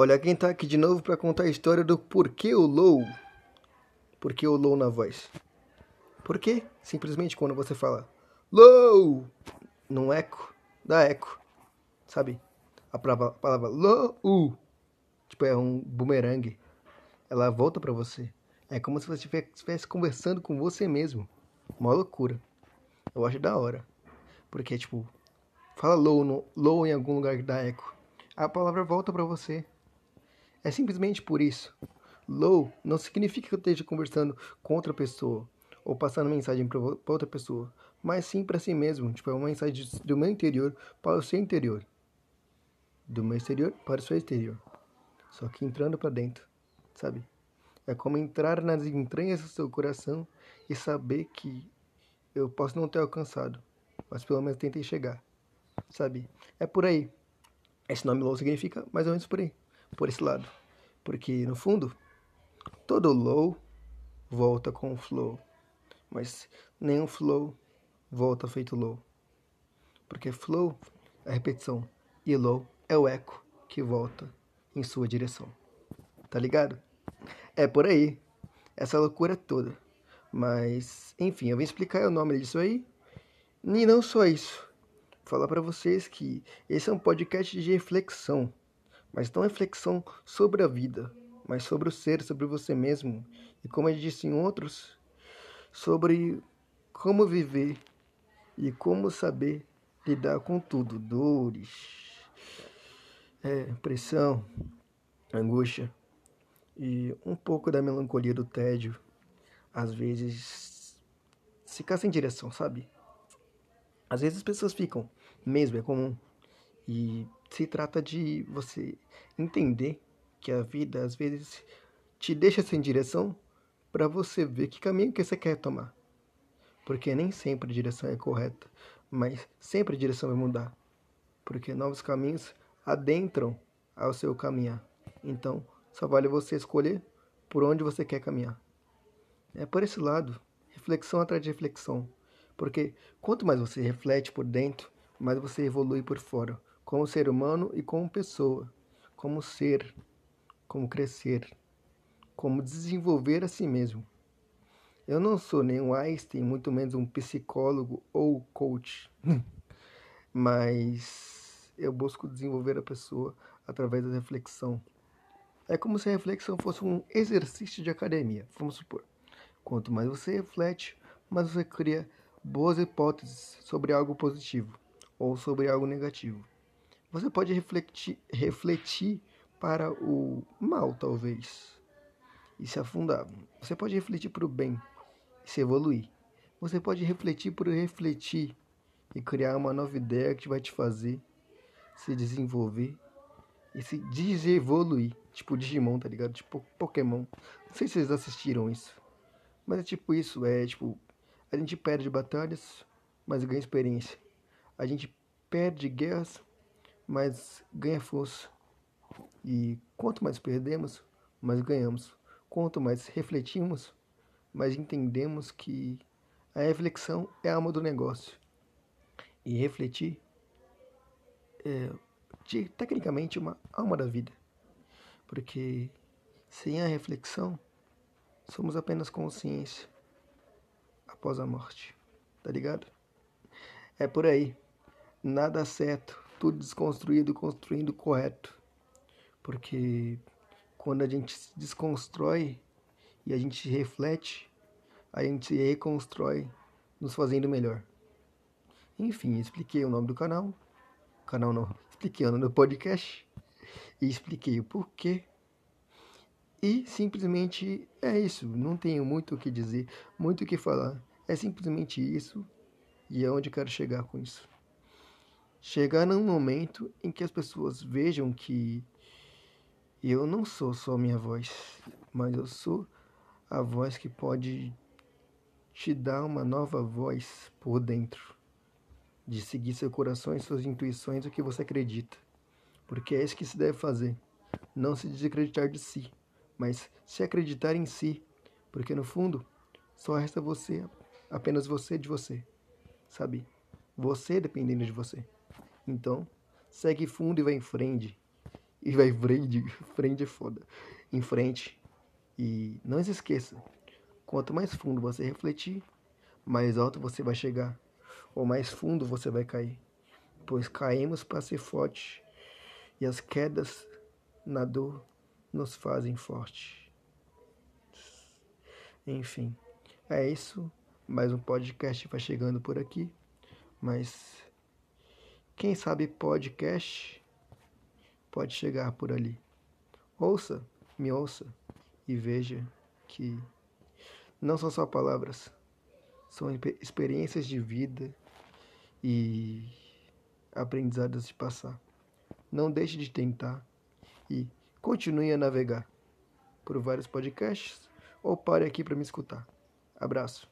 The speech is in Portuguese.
Olha quem tá aqui de novo para contar a história do porquê o low. Por que o low na voz? Por quê? Simplesmente quando você fala low num eco, dá eco. Sabe? A palavra, a palavra low, tipo, é um bumerangue. Ela volta para você. É como se você estivesse conversando com você mesmo. Uma loucura. Eu acho da hora. Porque, tipo, fala low, no, low em algum lugar que dá eco. A palavra volta para você. É simplesmente por isso. Low não significa que eu esteja conversando com outra pessoa ou passando mensagem para outra pessoa, mas sim para si mesmo. Tipo, é uma mensagem do meu interior para o seu interior. Do meu exterior para o seu exterior. Só que entrando para dentro, sabe? É como entrar nas entranhas do seu coração e saber que eu posso não ter alcançado, mas pelo menos tentei chegar, sabe? É por aí. Esse nome low significa mais ou menos por aí, por esse lado. Porque no fundo, todo low volta com flow, mas nenhum flow volta feito low. Porque flow é a repetição e low é o eco que volta em sua direção. Tá ligado? É por aí. Essa loucura toda. Mas, enfim, eu vou explicar o nome disso aí. E não só isso. Vou falar para vocês que esse é um podcast de reflexão. Mas não reflexão sobre a vida, mas sobre o ser, sobre você mesmo. E como eu disse em outros, sobre como viver e como saber lidar com tudo. Dores, é, pressão, angústia e um pouco da melancolia do tédio às vezes ficar sem direção, sabe? Às vezes as pessoas ficam, mesmo, é comum. E se trata de você entender que a vida às vezes te deixa sem direção para você ver que caminho que você quer tomar. Porque nem sempre a direção é correta, mas sempre a direção vai mudar. Porque novos caminhos adentram ao seu caminhar. Então, só vale você escolher por onde você quer caminhar. É por esse lado, reflexão atrás de reflexão. Porque quanto mais você reflete por dentro, mais você evolui por fora, como ser humano e como pessoa, como ser, como crescer, como desenvolver a si mesmo. Eu não sou nenhum Einstein, muito menos um psicólogo ou coach, mas eu busco desenvolver a pessoa através da reflexão. É como se a reflexão fosse um exercício de academia, vamos supor. Quanto mais você reflete, mais você cria boas hipóteses sobre algo positivo ou sobre algo negativo. Você pode refletir, refletir para o mal, talvez, e se afundar. Você pode refletir para o bem e se evoluir. Você pode refletir por refletir e criar uma nova ideia que vai te fazer se desenvolver e se desevoluir. Tipo Digimon, tá ligado? Tipo Pokémon. Não sei se vocês assistiram isso. Mas é tipo isso, é tipo, a gente perde batalhas, mas ganha experiência. A gente perde guerras, mas ganha força. E quanto mais perdemos, mais ganhamos. Quanto mais refletimos, mais entendemos que a reflexão é a alma do negócio. E refletir é de, tecnicamente uma alma da vida. Porque sem a reflexão Somos apenas consciência após a morte. Tá ligado? É por aí. Nada certo, tudo desconstruído, construindo correto. Porque quando a gente se desconstrói e a gente reflete, a gente se reconstrói, nos fazendo melhor. Enfim, expliquei o nome do canal. Canal não, expliquei o nome do podcast. E expliquei o porquê e simplesmente é isso. Não tenho muito o que dizer, muito o que falar. É simplesmente isso. E é onde quero chegar com isso. Chegar num momento em que as pessoas vejam que eu não sou só minha voz, mas eu sou a voz que pode te dar uma nova voz por dentro, de seguir seu coração e suas intuições, o que você acredita. Porque é isso que se deve fazer, não se desacreditar de si mas se acreditar em si, porque no fundo só resta você, apenas você de você, sabe? Você dependendo de você. Então, segue fundo e vai em frente. e vai frente, frente é foda, em frente. E não se esqueça, quanto mais fundo você refletir, mais alto você vai chegar, ou mais fundo você vai cair. Pois caímos para ser forte, e as quedas na dor nos fazem forte. Enfim, é isso. Mais um podcast vai chegando por aqui. Mas quem sabe podcast pode chegar por ali. Ouça, me ouça e veja que não são só palavras, são experiências de vida e aprendizados de passar. Não deixe de tentar e continue a navegar por vários podcasts ou pare aqui para me escutar. Abraço.